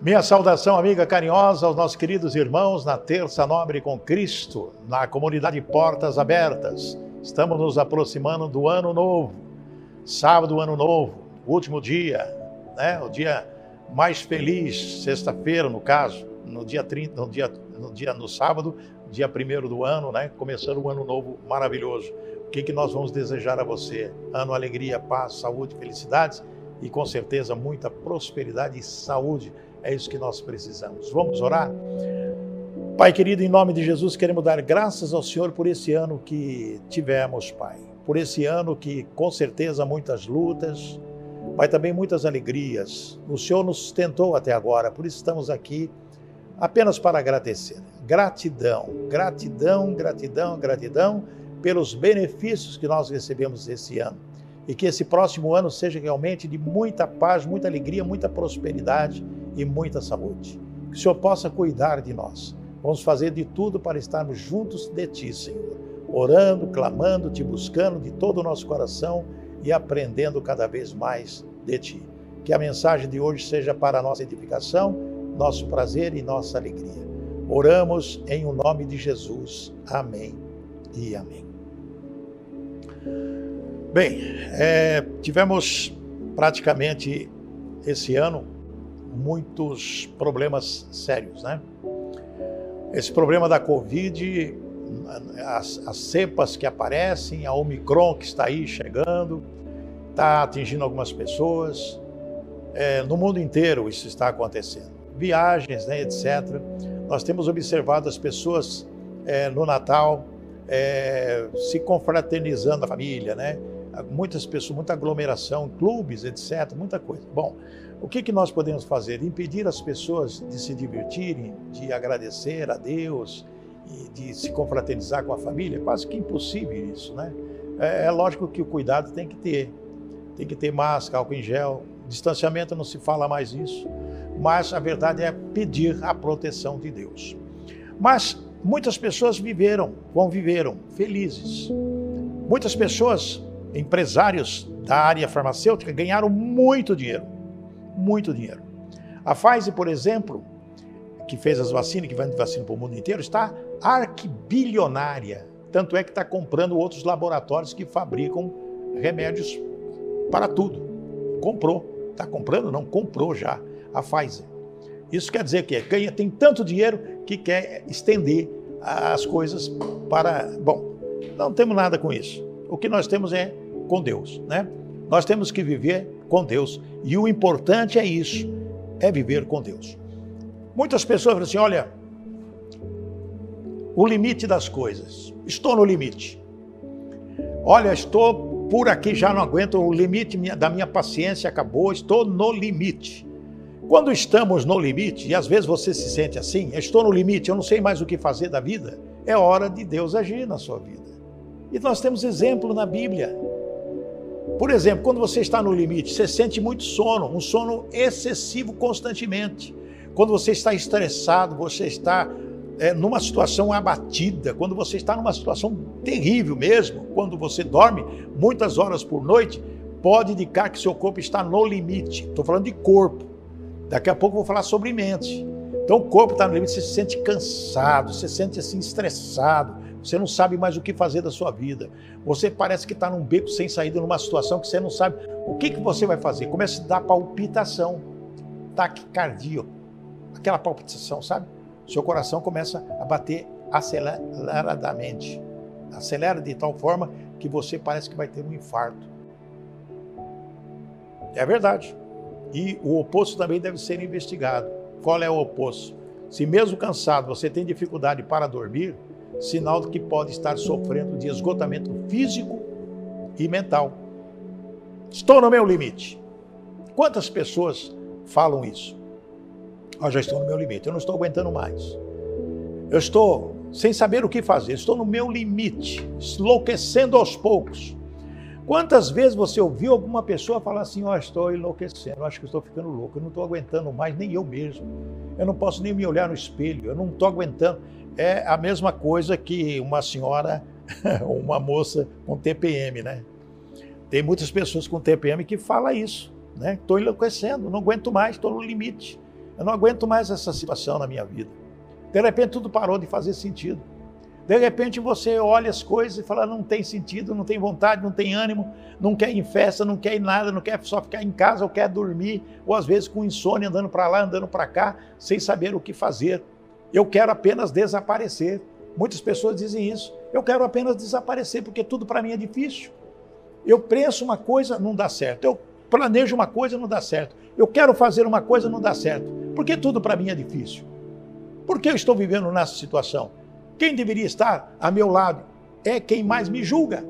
Minha saudação amiga carinhosa aos nossos queridos irmãos na Terça Nobre com Cristo, na comunidade Portas Abertas. Estamos nos aproximando do ano novo, sábado, ano novo, último dia, né? O dia mais feliz, sexta-feira, no caso, no dia 30, no dia, no dia no sábado, dia primeiro do ano, né? Começando um ano novo maravilhoso. O que, que nós vamos desejar a você? Ano, alegria, paz, saúde, felicidades e com certeza muita prosperidade e saúde. É isso que nós precisamos. Vamos orar? Pai querido, em nome de Jesus, queremos dar graças ao Senhor por esse ano que tivemos, Pai. Por esse ano que com certeza muitas lutas, Pai, também muitas alegrias. O Senhor nos sustentou até agora, por isso estamos aqui apenas para agradecer. Gratidão, gratidão, gratidão, gratidão pelos benefícios que nós recebemos esse ano. E que esse próximo ano seja realmente de muita paz, muita alegria, muita prosperidade e muita saúde. Que o Senhor possa cuidar de nós. Vamos fazer de tudo para estarmos juntos de Ti, Senhor. Orando, clamando, Te buscando de todo o nosso coração e aprendendo cada vez mais de Ti. Que a mensagem de hoje seja para a nossa edificação, nosso prazer e nossa alegria. Oramos em o nome de Jesus. Amém e amém. Bem, é, tivemos praticamente esse ano muitos problemas sérios, né? Esse problema da Covid, as, as cepas que aparecem, a Omicron que está aí chegando, está atingindo algumas pessoas. É, no mundo inteiro isso está acontecendo. Viagens, né, etc. Nós temos observado as pessoas é, no Natal é, se confraternizando a família, né? Muitas pessoas, muita aglomeração, clubes, etc., muita coisa. Bom, o que, que nós podemos fazer? Impedir as pessoas de se divertirem, de agradecer a Deus e de se confraternizar com a família? Quase que impossível isso, né? É, é lógico que o cuidado tem que ter. Tem que ter máscara, álcool em gel, distanciamento não se fala mais isso, mas a verdade é pedir a proteção de Deus. Mas Muitas pessoas viveram, conviveram felizes. Muitas pessoas, empresários da área farmacêutica, ganharam muito dinheiro. Muito dinheiro. A Pfizer, por exemplo, que fez as vacinas, que vende vacina para o mundo inteiro, está arquibilionária. Tanto é que está comprando outros laboratórios que fabricam remédios para tudo. Comprou. Está comprando? Não, comprou já a Pfizer. Isso quer dizer que ganha, tem tanto dinheiro que quer estender as coisas para. Bom, não temos nada com isso. O que nós temos é com Deus, né? Nós temos que viver com Deus. E o importante é isso, é viver com Deus. Muitas pessoas falam assim: olha, o limite das coisas. Estou no limite. Olha, estou por aqui, já não aguento, o limite da minha paciência acabou, estou no limite. Quando estamos no limite, e às vezes você se sente assim, estou no limite, eu não sei mais o que fazer da vida, é hora de Deus agir na sua vida. E nós temos exemplo na Bíblia. Por exemplo, quando você está no limite, você sente muito sono, um sono excessivo constantemente. Quando você está estressado, você está é, numa situação abatida, quando você está numa situação terrível mesmo, quando você dorme muitas horas por noite, pode indicar que seu corpo está no limite. Estou falando de corpo. Daqui a pouco vou falar sobre mente. Então o corpo está no limite, você se sente cansado, você se sente assim estressado, você não sabe mais o que fazer da sua vida. Você parece que está num beco sem saída, numa situação que você não sabe o que, que você vai fazer. Começa a dar palpitação, taquicardia, aquela palpitação, sabe? Seu coração começa a bater aceleradamente. Acelera de tal forma que você parece que vai ter um infarto. É verdade. E o oposto também deve ser investigado. Qual é o oposto? Se mesmo cansado você tem dificuldade para dormir, sinal de que pode estar sofrendo de esgotamento físico e mental. Estou no meu limite. Quantas pessoas falam isso? Ah, já estou no meu limite, eu não estou aguentando mais. Eu estou sem saber o que fazer, estou no meu limite, enlouquecendo aos poucos. Quantas vezes você ouviu alguma pessoa falar assim: Ó, oh, estou enlouquecendo, acho que estou ficando louco, eu não estou aguentando mais, nem eu mesmo. Eu não posso nem me olhar no espelho, eu não estou aguentando. É a mesma coisa que uma senhora, uma moça com TPM, né? Tem muitas pessoas com TPM que falam isso, né? Estou enlouquecendo, não aguento mais, estou no limite. Eu não aguento mais essa situação na minha vida. De repente tudo parou de fazer sentido. De repente você olha as coisas e fala: não tem sentido, não tem vontade, não tem ânimo, não quer ir em festa, não quer ir nada, não quer só ficar em casa ou quer dormir, ou às vezes com insônia, andando para lá, andando para cá, sem saber o que fazer. Eu quero apenas desaparecer. Muitas pessoas dizem isso. Eu quero apenas desaparecer porque tudo para mim é difícil. Eu penso uma coisa, não dá certo. Eu planejo uma coisa, não dá certo. Eu quero fazer uma coisa, não dá certo. Porque tudo para mim é difícil. Por que eu estou vivendo nessa situação? Quem deveria estar a meu lado é quem mais me julga.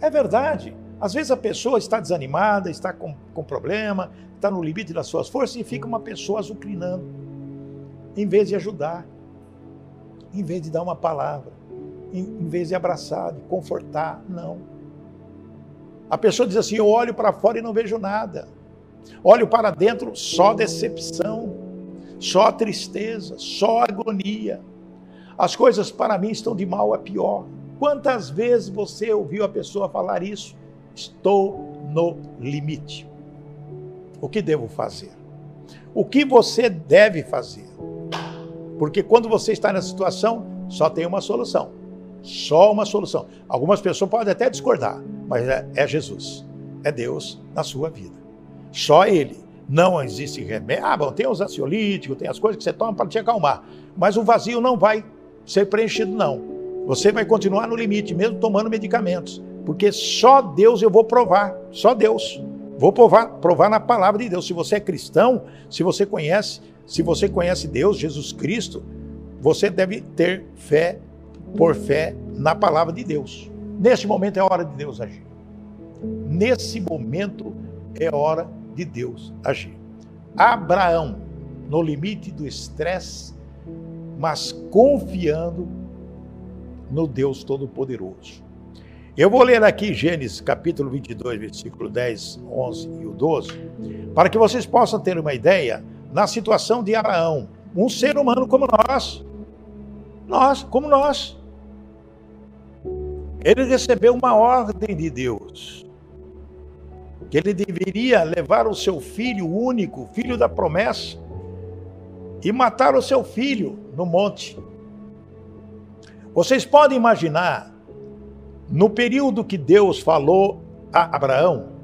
É verdade. Às vezes a pessoa está desanimada, está com, com problema, está no limite das suas forças e fica uma pessoa azucrinando, em vez de ajudar, em vez de dar uma palavra, em, em vez de abraçar, de confortar. Não. A pessoa diz assim: Eu olho para fora e não vejo nada. Olho para dentro, só decepção, só tristeza, só agonia. As coisas para mim estão de mal a pior. Quantas vezes você ouviu a pessoa falar isso? Estou no limite. O que devo fazer? O que você deve fazer? Porque quando você está nessa situação, só tem uma solução. Só uma solução. Algumas pessoas podem até discordar, mas é, é Jesus. É Deus na sua vida. Só Ele. Não existe remédio. Ah, bom, tem os ansiolíticos, tem as coisas que você toma para te acalmar. Mas o vazio não vai ser preenchido, não. Você vai continuar no limite, mesmo tomando medicamentos. Porque só Deus eu vou provar. Só Deus. Vou provar, provar na palavra de Deus. Se você é cristão, se você conhece, se você conhece Deus, Jesus Cristo, você deve ter fé por fé na palavra de Deus. Neste momento é hora de Deus agir. Nesse momento é hora de Deus agir. Abraão, no limite do estresse, mas confiando no Deus Todo-Poderoso. Eu vou ler aqui Gênesis capítulo 22, versículo 10, 11 e o 12, para que vocês possam ter uma ideia na situação de Abraão, um ser humano como nós. Nós, como nós. Ele recebeu uma ordem de Deus, que ele deveria levar o seu filho único, filho da promessa, e matar o seu filho no monte. Vocês podem imaginar, no período que Deus falou a Abraão,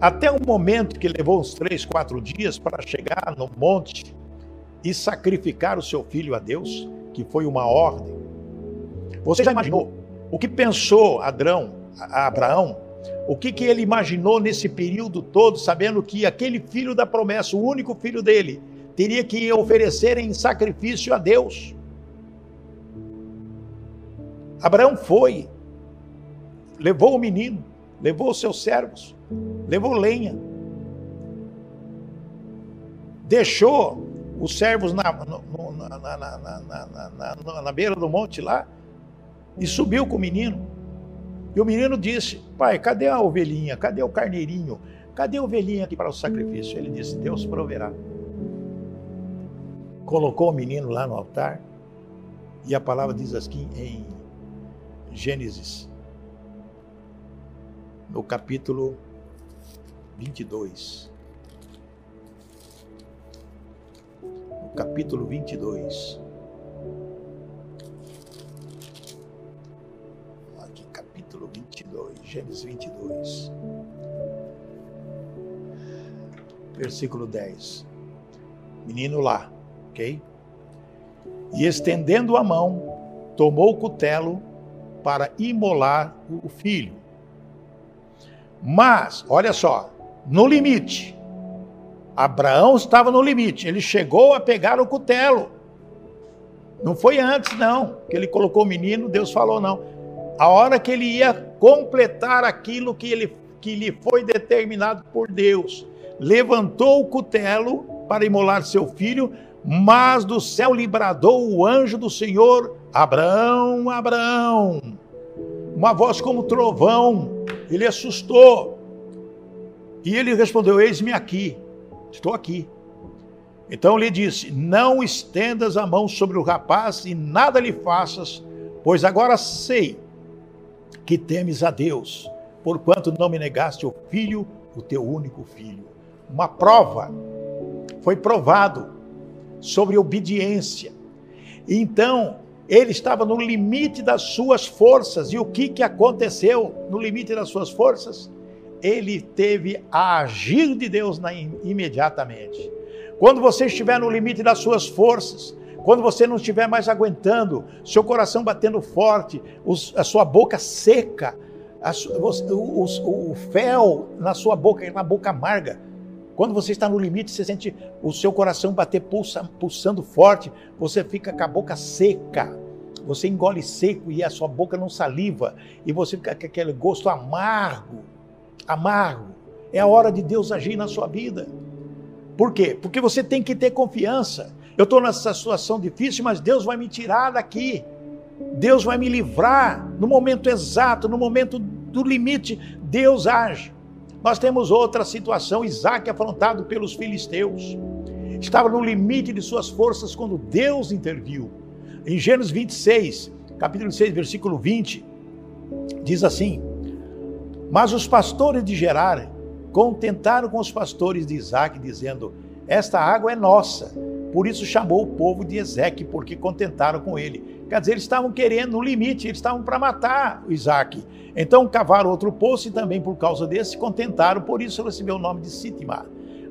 até o momento que levou uns três, quatro dias para chegar no monte e sacrificar o seu filho a Deus, que foi uma ordem. Você já imaginou o que pensou Adrão, Abraão? O que, que ele imaginou nesse período todo, sabendo que aquele filho da promessa, o único filho dele, teria que oferecer em sacrifício a Deus? Abraão foi, levou o menino, levou os seus servos, levou lenha, deixou os servos na, na, na, na, beira do monte lá, e subiu com o menino. E o menino disse: Pai, cadê a ovelhinha? Cadê o carneirinho? Cadê a ovelhinha aqui para o sacrifício? Ele disse: Deus proverá. Colocou o menino lá no altar. E a palavra diz assim em Gênesis, no capítulo 22. No capítulo 22. capítulo 22, Gênesis 22, versículo 10. Menino lá, ok? E estendendo a mão, tomou o cutelo para imolar o filho. Mas, olha só, no limite. Abraão estava no limite, ele chegou a pegar o cutelo. Não foi antes, não, que ele colocou o menino, Deus falou, não a hora que ele ia completar aquilo que, ele, que lhe foi determinado por Deus. Levantou o cutelo para imolar seu filho, mas do céu lhe bradou o anjo do Senhor: Abraão, Abraão. Uma voz como trovão, ele assustou. E ele respondeu: Eis-me aqui, estou aqui. Então lhe disse: Não estendas a mão sobre o rapaz e nada lhe faças, pois agora sei que temes a Deus, porquanto não me negaste o filho, o teu único filho. Uma prova. foi provado sobre obediência. Então, ele estava no limite das suas forças. E o que, que aconteceu no limite das suas forças? Ele teve a agir de Deus na, imediatamente. Quando você estiver no limite das suas forças, quando você não estiver mais aguentando, seu coração batendo forte, os, a sua boca seca, a, o, fel na sua boca, na boca amarga, quando você está no limite, você sente o seu coração bater pulsa, pulsando forte, você fica com a boca seca. Você engole seco e a sua boca não saliva. E você fica com aquele gosto amargo. Amargo. É a hora de Deus agir na sua vida. Por quê? Porque você tem que ter confiança. Eu estou nessa situação difícil, mas Deus vai me tirar daqui. Deus vai me livrar no momento exato, no momento do limite. Deus age. Nós temos outra situação, Isaac afrontado pelos filisteus. Estava no limite de suas forças quando Deus interviu. Em Gênesis 26, capítulo 6, versículo 20, diz assim: Mas os pastores de Gerar contentaram com os pastores de Isaac, dizendo: Esta água é nossa. Por isso chamou o povo de Ezeque, porque contentaram com ele. Quer dizer, eles estavam querendo, no limite, eles estavam para matar Isaac. Então cavaram outro poço e também por causa desse se contentaram, por isso recebeu o nome de Sitimar.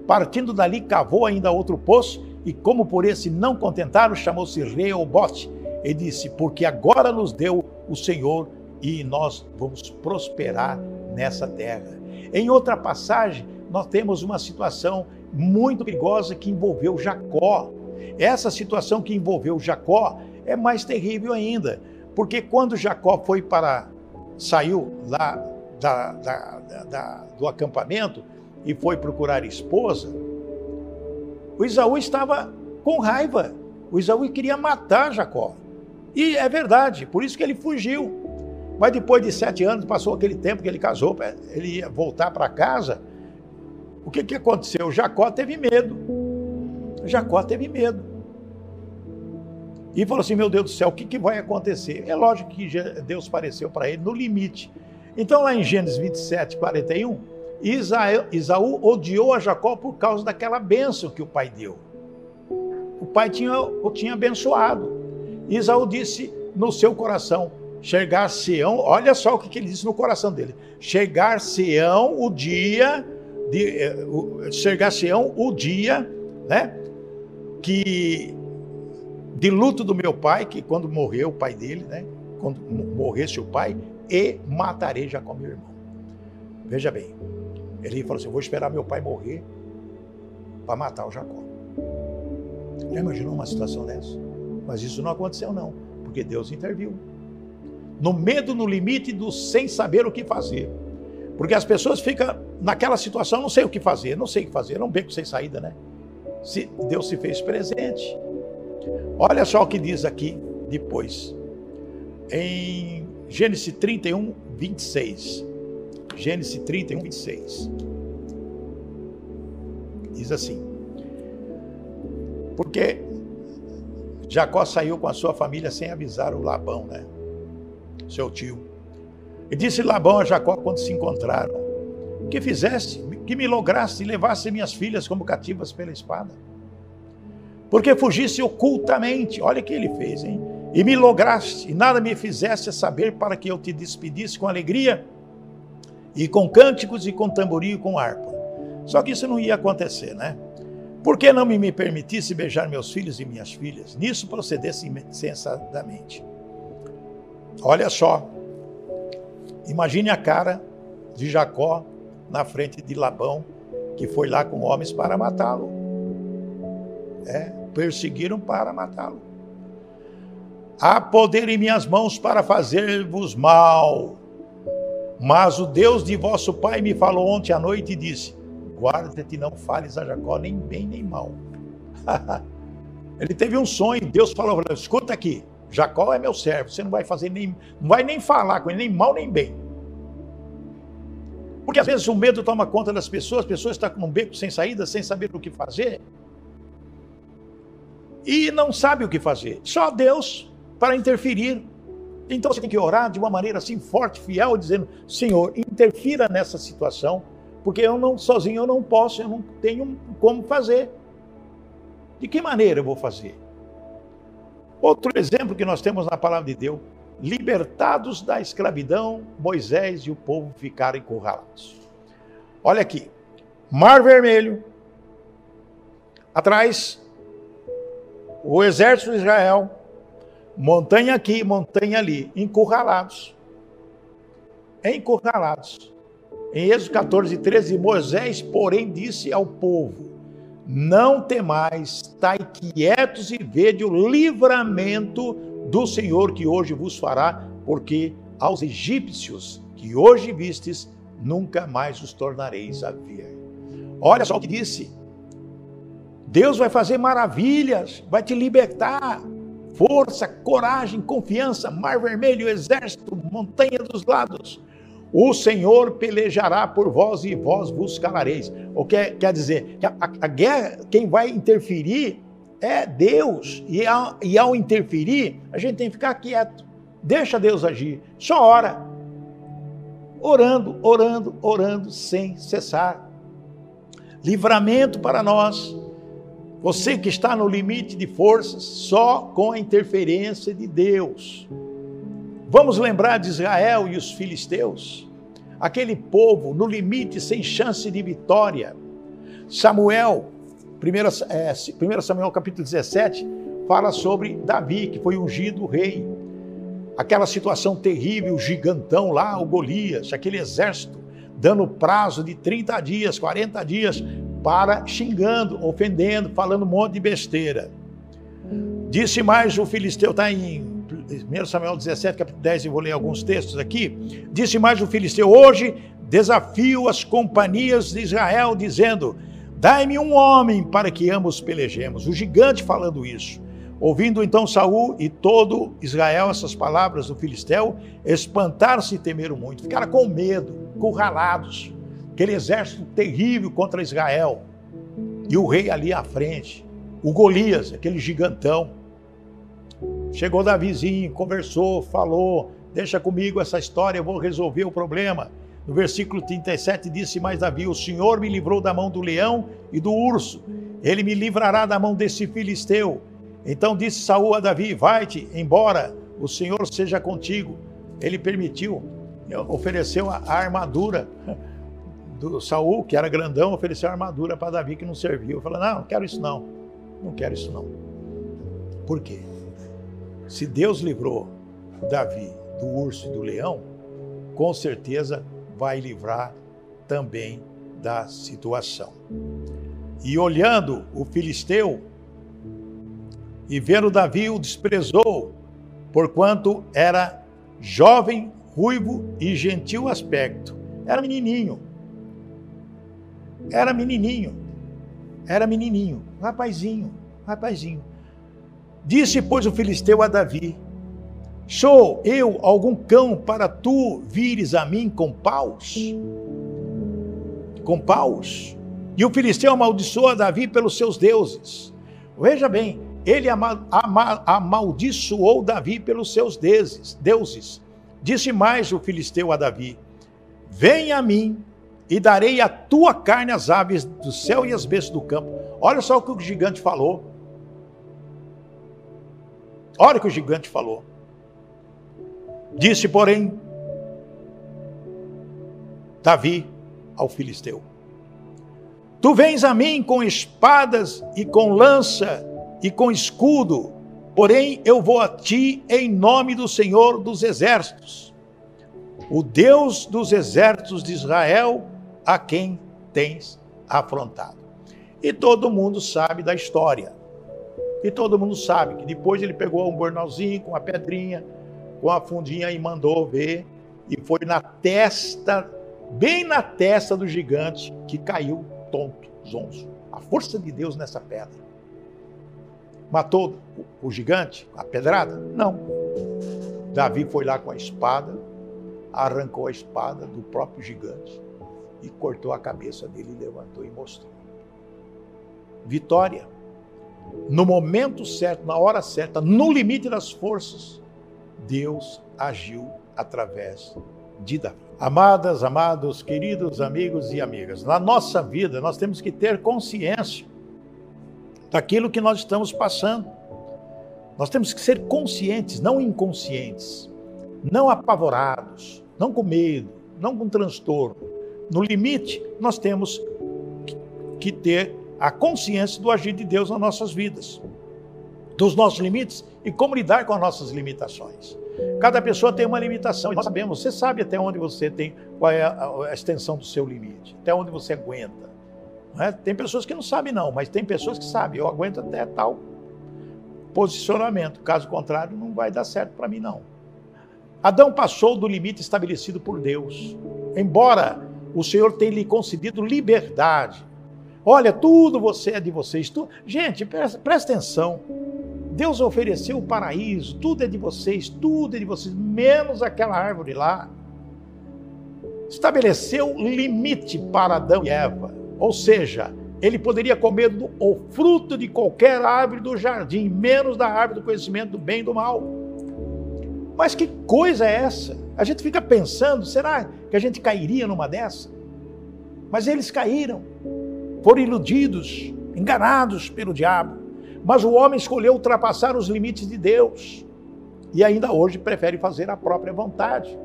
Partindo dali, cavou ainda outro poço, e como por esse não contentaram, chamou-se Reobote, e disse: Porque agora nos deu o Senhor e nós vamos prosperar nessa terra. Em outra passagem, nós temos uma situação muito perigosa que envolveu Jacó. Essa situação que envolveu Jacó é mais terrível ainda, porque quando Jacó foi para saiu lá da, da, da, do acampamento e foi procurar esposa, o Isaú estava com raiva. O Isaú queria matar Jacó. E é verdade, por isso que ele fugiu. Mas depois de sete anos, passou aquele tempo que ele casou, ele ia voltar para casa. O que, que aconteceu? Jacó teve medo. Jacó teve medo. E falou assim: Meu Deus do céu, o que, que vai acontecer? É lógico que Deus apareceu para ele no limite. Então, lá em Gênesis 27, 41, Isaú, Isaú odiou a Jacó por causa daquela bênção que o pai deu. O pai tinha, o tinha abençoado. Isaú disse no seu coração: Chegar-se-ão, olha só o que, que ele disse no coração dele: Chegar-se-ão o dia, de, eh, chegar-se-ão o dia, né? Que de luto do meu pai, que quando morreu o pai dele, né? Quando morresse o pai, e matarei Jacó, meu irmão. Veja bem, ele falou assim: vou esperar meu pai morrer para matar o Jacó. Já imaginou uma situação dessa? Mas isso não aconteceu, não, porque Deus interviu. No medo, no limite do sem saber o que fazer. Porque as pessoas ficam naquela situação, não sei o que fazer, não sei o que fazer, não beco sem saída, né? Se Deus se fez presente. Olha só o que diz aqui depois. Em Gênesis 31, 26. Gênesis 31, 26. Diz assim: Porque Jacó saiu com a sua família sem avisar o Labão, né? Seu tio. E disse Labão a Jacó quando se encontraram: Que fizeste? Que me lograste e levaste minhas filhas como cativas pela espada? porque fugisse ocultamente. Olha o que ele fez, hein? E me lograste, e nada me fizesse saber para que eu te despedisse com alegria, e com cânticos, e com tamborim, e com harpa. Só que isso não ia acontecer, né? Por que não me permitisse beijar meus filhos e minhas filhas? Nisso procedesse insensatamente. Olha só, imagine a cara de Jacó na frente de Labão, que foi lá com homens para matá-lo. É, perseguiram para matá-lo. Há poder em minhas mãos para fazer-vos mal. Mas o Deus de vosso pai me falou ontem à noite e disse: Guarda-te, não fales a Jacó nem bem nem mal. Ele teve um sonho, Deus falou: Escuta aqui, Jacó é meu servo, você não vai fazer nem, não vai nem falar com ele, nem mal nem bem. Porque às vezes o medo toma conta das pessoas, as pessoas estão num beco sem saída, sem saber o que fazer e não sabe o que fazer. Só Deus para interferir. Então você tem que orar de uma maneira assim forte, fiel, dizendo: Senhor, interfira nessa situação, porque eu não sozinho eu não posso, eu não tenho como fazer. De que maneira eu vou fazer? Outro exemplo que nós temos na palavra de Deus: libertados da escravidão, Moisés e o povo ficaram encurralados. Olha aqui, Mar Vermelho, atrás, o exército de Israel, montanha aqui, montanha ali, encurralados. Encurralados. Em Êxodo 14, 13, Moisés, porém, disse ao povo: Não temais, estai quietos e vede o livramento do Senhor que hoje vos fará, porque aos egípcios que hoje vistes, nunca mais os tornareis a ver. Olha só o que disse. Deus vai fazer maravilhas, vai te libertar. Força, coragem, confiança, mar vermelho, exército, montanha dos lados. O Senhor pelejará por vós e vós vos calareis. O que quer, dizer que a, a, guerra, quem vai interferir é Deus. E ao, e ao interferir, a gente tem que ficar quieto. Deixa Deus agir. Só ora. Orando, orando, orando sem cessar. Livramento para nós. Você que está no limite de forças, só com a interferência de Deus. Vamos lembrar de Israel e os filisteus, aquele povo no limite, sem chance de vitória. Samuel, 1 é, Samuel capítulo 17, fala sobre Davi, que foi ungido rei. Aquela situação terrível, o gigantão lá, o Golias, aquele exército, dando prazo de 30 dias, 40 dias, para xingando, ofendendo, falando um monte de besteira. Disse mais o filisteu, está em 1 Samuel 17, capítulo 10, eu vou ler alguns textos aqui. Disse mais o filisteu: Hoje desafio as companhias de Israel, dizendo: Dai-me um homem para que ambos pelejemos. O gigante falando isso. Ouvindo então Saul e todo Israel essas palavras do filisteu, espantaram-se e temeram muito. Ficaram com medo, curralados. Aquele exército terrível contra Israel. E o rei ali à frente. O Golias, aquele gigantão. Chegou Davizinho, conversou, falou: Deixa comigo essa história, eu vou resolver o problema. No versículo 37 disse mais Davi: O Senhor me livrou da mão do leão e do urso, ele me livrará da mão desse filisteu. Então disse Saul a Davi: Vai-te embora, o Senhor seja contigo. Ele permitiu, ofereceu a armadura do Saul, que era grandão, ofereceu a armadura para Davi que não serviu. Falou: Não, não quero isso não. Não quero isso não. Por quê? Se Deus livrou Davi do urso e do leão, com certeza vai livrar também da situação. E olhando o filisteu e vendo Davi o desprezou, porquanto era jovem, ruivo e gentil aspecto. Era menininho. Era menininho. Era menininho, rapazinho, rapazinho. Disse, pois, o filisteu a Davi: Sou eu algum cão para tu vires a mim com paus? Com paus? E o filisteu amaldiçoou Davi pelos seus deuses. Veja bem, ele ama, ama, amaldiçoou Davi pelos seus deuses, deuses. Disse mais o filisteu a Davi: Vem a mim e darei a tua carne às aves do céu e às bestas do campo. Olha só o que o gigante falou. Olha o que o gigante falou. Disse, porém, Davi ao filisteu: Tu vens a mim com espadas e com lança e com escudo, porém eu vou a ti em nome do Senhor dos exércitos, o Deus dos exércitos de Israel, a quem tens afrontado. E todo mundo sabe da história. E todo mundo sabe que depois ele pegou um bornalzinho com a pedrinha, com a fundinha e mandou ver. E foi na testa, bem na testa do gigante, que caiu tonto, zonzo. A força de Deus nessa pedra. Matou o gigante, a pedrada? Não. Davi foi lá com a espada, arrancou a espada do próprio gigante e cortou a cabeça dele, levantou e mostrou. Vitória no momento certo, na hora certa, no limite das forças, Deus agiu através de Davi. Amadas, amados, queridos amigos e amigas, na nossa vida nós temos que ter consciência daquilo que nós estamos passando. Nós temos que ser conscientes, não inconscientes, não apavorados, não com medo, não com transtorno. No limite, nós temos que ter a consciência do agir de Deus nas nossas vidas, dos nossos limites e como lidar com as nossas limitações. Cada pessoa tem uma limitação, nós sabemos, você sabe até onde você tem, qual é a, extensão do seu limite, até onde você aguenta. É? Tem pessoas que não sabem, não, mas tem pessoas que sabem, eu aguento até tal posicionamento, caso contrário, não vai dar certo para mim, não. Adão passou do limite estabelecido por Deus, embora o Senhor tenha lhe concedido liberdade. Olha, tudo você é de vocês. Tu... Gente, presta, presta atenção. Deus ofereceu o paraíso, tudo é de vocês, tudo é de vocês, menos aquela árvore lá. Estabeleceu limite para Adão e Eva, ou seja, ele poderia comer do, o fruto de qualquer árvore do jardim, menos da árvore do conhecimento do bem e do mal. Mas que coisa é essa? A gente fica pensando, será que a gente cairia numa dessa? Mas eles caíram, foram iludidos, enganados pelo diabo. Mas o homem escolheu ultrapassar os limites de Deus e ainda hoje prefere fazer a própria vontade.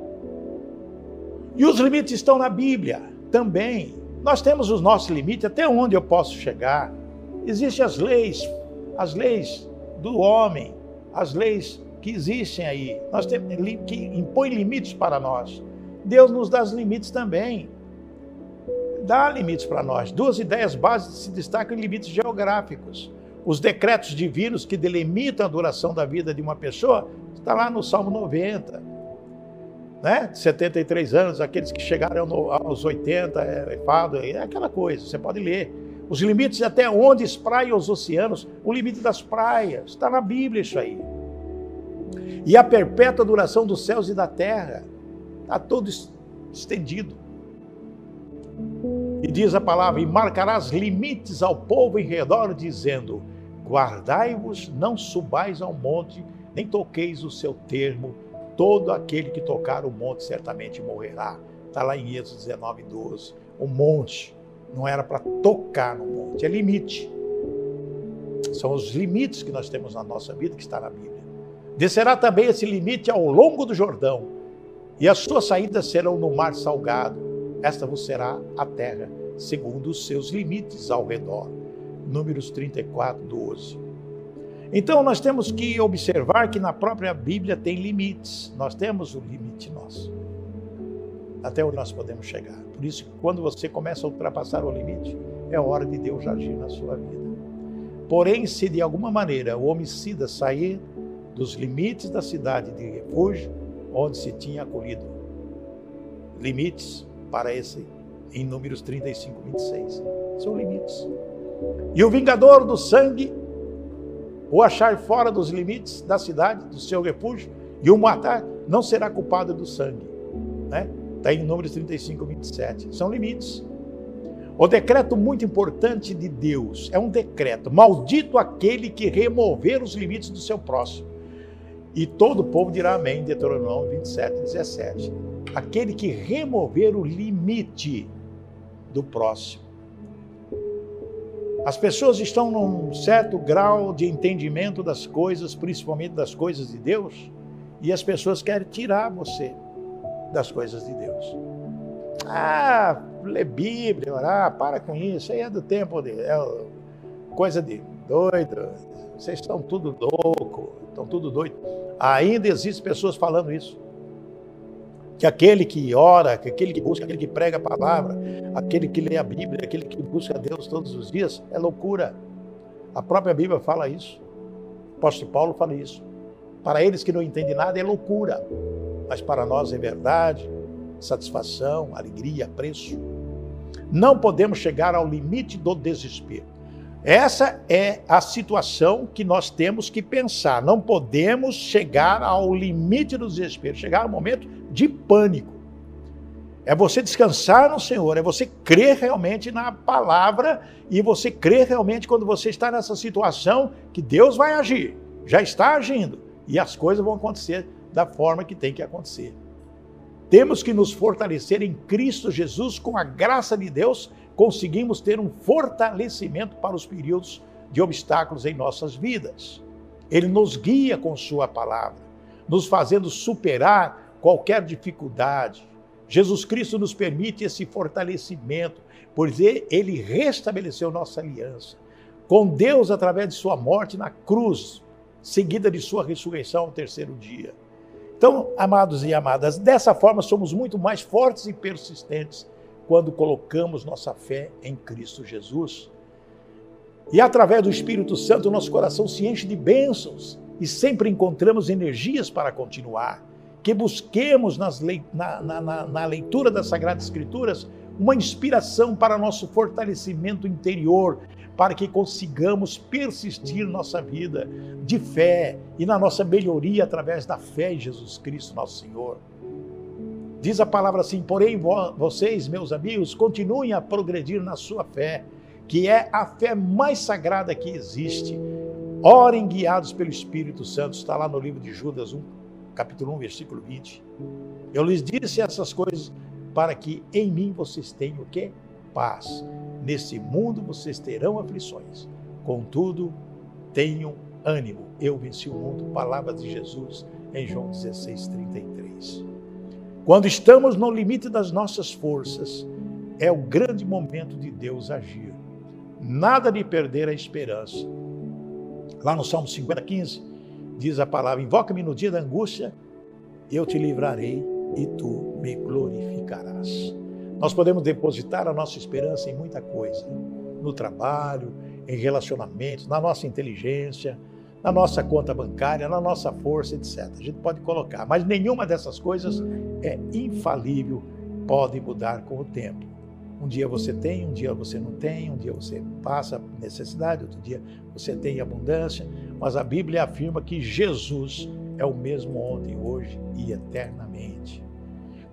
E os limites estão na Bíblia também. Nós temos os nossos limites, até onde eu posso chegar. Existem as leis, as leis do homem, as leis que existem aí. Nós temos que impõe limites para nós. Deus nos dá os limites também. Dá limites para nós. Duas ideias básicas se destacam em limites geográficos os decretos divinos que delimitam a duração da vida de uma pessoa, está lá no Salmo 90. Né? 73 anos, aqueles que chegaram aos 80, é, é fado, é aquela coisa, você pode ler. Os limites até onde espraiam os oceanos, o limite das praias, está na Bíblia isso aí. E a perpétua duração dos céus e da terra, está todo estendido. E diz a palavra: e marcarás limites ao povo em redor, dizendo: Guardai-vos, não subais ao monte, nem toqueis o seu termo. Todo aquele que tocar o monte certamente morrerá. Está lá em Êxodo 19, 12. O monte não era para tocar no monte, é limite. São os limites que nós temos na nossa vida que está na Bíblia. Descerá também esse limite ao longo do Jordão, e as suas saídas serão no mar salgado. Esta vos será a terra, segundo os seus limites ao redor. Números 34, 12. Então nós temos que observar que na própria Bíblia tem limites. Nós temos o limite nosso. Até onde nós podemos chegar. Por isso, quando você começa a ultrapassar o limite, é hora de Deus agir na sua vida. Porém, se de alguma maneira o homicida sair dos limites da cidade de refúgio, onde se tinha acolhido, limites para esse, em Números 35, 26, são limites. E o vingador do sangue o achar fora dos limites da cidade, do seu refúgio, e o matar, não será culpado do sangue. Né? Está em Números 35, 27. São limites. O decreto muito importante de Deus é um decreto: maldito aquele que remover os limites do seu próximo. E todo o povo dirá amém, Deuteronômio 27, 17. Aquele que remover o limite do próximo. As pessoas estão num certo grau de entendimento das coisas, principalmente das coisas de Deus, e as pessoas querem tirar você das coisas de Deus. Ah, ler Bíblia, orar, para com isso, aí é do tempo de. É coisa de doido, vocês estão tudo louco, estão tudo doido. Ainda existem pessoas falando isso que aquele que ora, que aquele que busca, aquele que prega a palavra, aquele que lê a Bíblia, aquele que busca a Deus todos os dias, é loucura. A própria Bíblia fala isso. O apóstolo Paulo fala isso. Para eles que não entendem nada é loucura, mas para nós é verdade, satisfação, alegria, preço. Não podemos chegar ao limite do desespero. Essa é a situação que nós temos que pensar. Não podemos chegar ao limite do desespero, chegar ao momento de pânico. É você descansar no Senhor, é você crer realmente na palavra e você crer realmente quando você está nessa situação que Deus vai agir, já está agindo e as coisas vão acontecer da forma que tem que acontecer. Temos que nos fortalecer em Cristo Jesus com a graça de Deus conseguimos ter um fortalecimento para os períodos de obstáculos em nossas vidas. Ele nos guia com Sua palavra, nos fazendo superar qualquer dificuldade. Jesus Cristo nos permite esse fortalecimento, pois ele restabeleceu nossa aliança com Deus através de Sua morte na cruz, seguida de Sua ressurreição ao terceiro dia. Então, amados e amadas, dessa forma somos muito mais fortes e persistentes quando colocamos nossa fé em Cristo Jesus. E através do Espírito Santo, nosso coração se enche de bênçãos e sempre encontramos energias para continuar. Que busquemos na, na, na leitura das Sagradas Escrituras uma inspiração para nosso fortalecimento interior, para que consigamos persistir nossa vida de fé e na nossa melhoria através da fé em Jesus Cristo, nosso Senhor. Diz a palavra assim: porém, vocês, meus amigos, continuem a progredir na sua fé, que é a fé mais sagrada que existe. Orem guiados pelo Espírito Santo, está lá no livro de Judas 1, capítulo 1, versículo 20. Eu lhes disse essas coisas para que em mim vocês tenham o quê? Paz. Nesse mundo vocês terão aflições. Contudo, tenham ânimo. Eu venci o mundo. Palavras de Jesus em João 16, 33. Quando estamos no limite das nossas forças, é o grande momento de Deus agir. Nada de perder a esperança. Lá no Salmo 50, 15, diz a palavra: Invoca-me no dia da angústia, eu te livrarei e tu me glorificarás. Nós podemos depositar a nossa esperança em muita coisa, no trabalho, em relacionamentos, na nossa inteligência, na nossa conta bancária, na nossa força, etc. A gente pode colocar, mas nenhuma dessas coisas é infalível, pode mudar com o tempo. Um dia você tem, um dia você não tem, um dia você passa necessidade, outro dia você tem abundância, mas a Bíblia afirma que Jesus é o mesmo ontem, hoje e eternamente.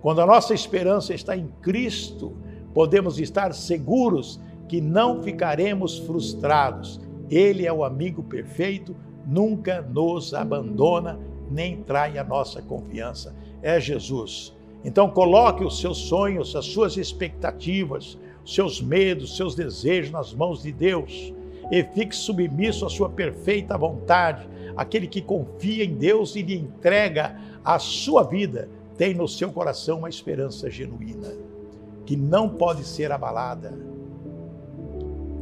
Quando a nossa esperança está em Cristo, podemos estar seguros que não ficaremos frustrados. Ele é o amigo perfeito, nunca nos abandona nem trai a nossa confiança. É Jesus. Então coloque os seus sonhos, as suas expectativas, os seus medos, os seus desejos nas mãos de Deus e fique submisso à sua perfeita vontade. Aquele que confia em Deus e lhe entrega a sua vida tem no seu coração uma esperança genuína que não pode ser abalada.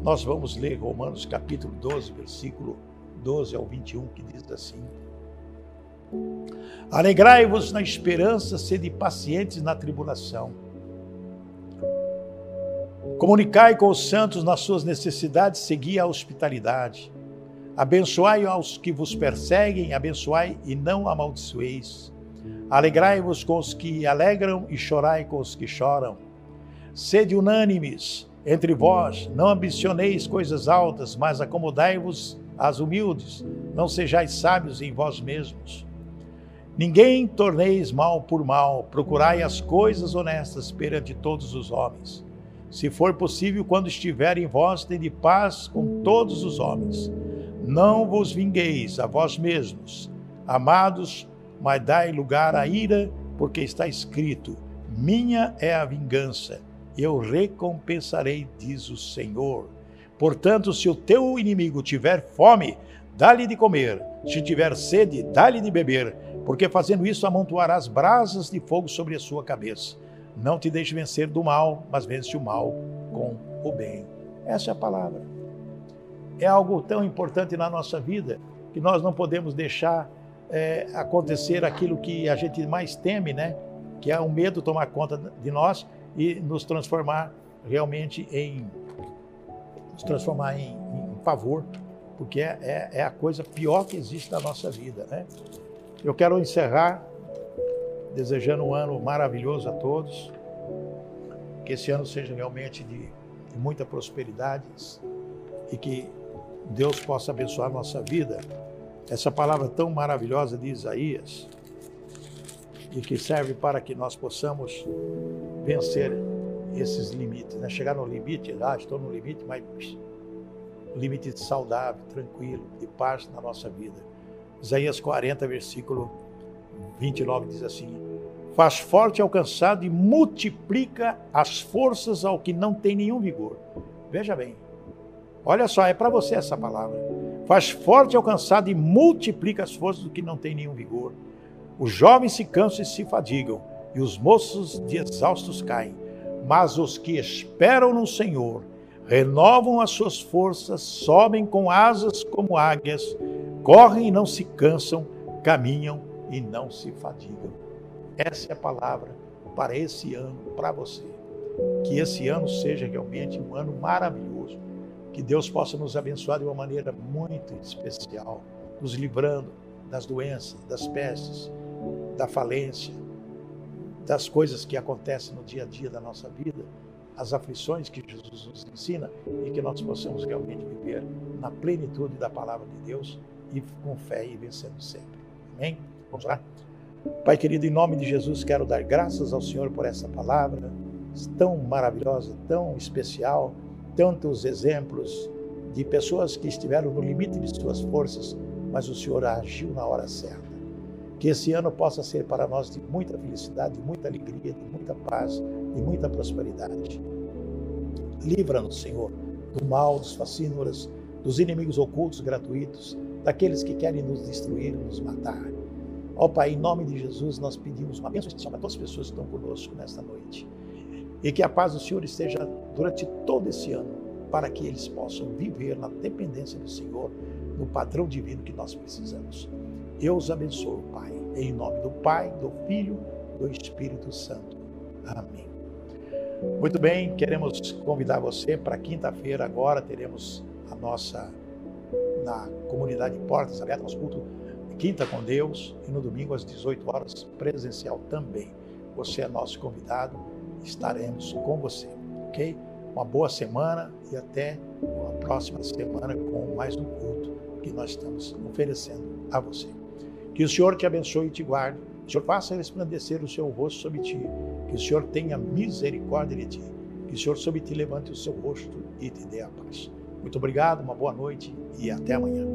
Nós vamos ler Romanos capítulo 12, versículo 12 ao 21, que diz assim: Alegrai-vos na esperança, sede pacientes na tribulação. Comunicai com os santos nas suas necessidades, segui a hospitalidade. Abençoai aos que vos perseguem, abençoai e não amaldiçoeis. Alegrai-vos com os que alegram e chorai com os que choram. Sede unânimes entre vós, não ambicioneis coisas altas, mas acomodai-vos às humildes, não sejais sábios em vós mesmos. Ninguém torneis mal por mal, procurai as coisas honestas perante todos os homens. Se for possível, quando estiver em vós, tende paz com todos os homens. Não vos vingueis a vós mesmos, amados, mas dai lugar à ira, porque está escrito: Minha é a vingança, eu recompensarei, diz o Senhor. Portanto, se o teu inimigo tiver fome, dá-lhe de comer, se tiver sede, dá-lhe de beber porque fazendo isso amontoarás brasas de fogo sobre a sua cabeça. Não te deixe vencer do mal, mas vence o mal com o bem. Essa é a palavra. É algo tão importante na nossa vida que nós não podemos deixar é, acontecer aquilo que a gente mais teme, né? Que é o medo tomar conta de nós e nos transformar realmente em nos transformar em, em pavor, porque é, é, é a coisa pior que existe na nossa vida, né? Eu quero encerrar desejando um ano maravilhoso a todos, que esse ano seja realmente de, de muita prosperidade e que Deus possa abençoar nossa vida. Essa palavra tão maravilhosa de Isaías e que serve para que nós possamos vencer esses limites, né? chegar no limite, ah, estou no limite, mas limite saudável, tranquilo, de paz na nossa vida. Isaías 40, versículo 29 diz assim: Faz forte ao cansado e multiplica as forças ao que não tem nenhum vigor. Veja bem, Olha só, é para você essa palavra. Faz forte ao cansado e multiplica as forças do que não tem nenhum vigor. Os jovens se cansam e se fadigam, e os moços de exaustos caem. Mas os que esperam no Senhor renovam as suas forças, sobem com asas como águias, correm e não se cansam, caminham e não se fadigam. Essa é a palavra para esse ano, para você. Que esse ano seja realmente um ano maravilhoso. Que Deus possa nos abençoar de uma maneira muito especial, nos livrando das doenças, das pestes, da falência, das coisas que acontecem no dia a dia da nossa vida, as aflições que Jesus nos ensina e que nós possamos realmente viver na plenitude da palavra de Deus e com fé e vencendo sempre. Amém? Vamos lá? Pai querido, em nome de Jesus, quero dar graças ao Senhor por essa palavra tão maravilhosa, tão especial, tantos exemplos de pessoas que estiveram no limite de suas forças, mas o Senhor agiu na hora certa. Que esse ano possa ser para nós de muita felicidade, de muita alegria, de muita paz e muita prosperidade. Livra-nos, Senhor, do mal, dos fascínoras, dos inimigos ocultos gratuitos, daqueles que querem nos destruir, nos matar. Ó oh, Pai, em nome de Jesus, nós pedimos uma bênção especial para todas as pessoas que estão conosco nesta noite. E que a paz do Senhor esteja durante todo esse ano, para que eles possam viver na dependência do Senhor, no padrão divino que nós precisamos. Eu os abençoo, Pai, em nome do Pai, do Filho, do Espírito Santo. Amém. Muito bem, queremos convidar você para quinta-feira agora teremos a nossa na comunidade Portas Abertas, nosso culto quinta com Deus e no domingo às 18 horas presencial também. Você é nosso convidado, estaremos com você, ok? Uma boa semana e até a próxima semana com mais um culto que nós estamos oferecendo a você. Que o Senhor te abençoe e te guarde. Que o Senhor faça resplandecer o seu rosto sobre ti. Que o Senhor tenha misericórdia de ti. Que o Senhor sobre ti levante o seu rosto e te dê a paz. Muito obrigado, uma boa noite e até amanhã.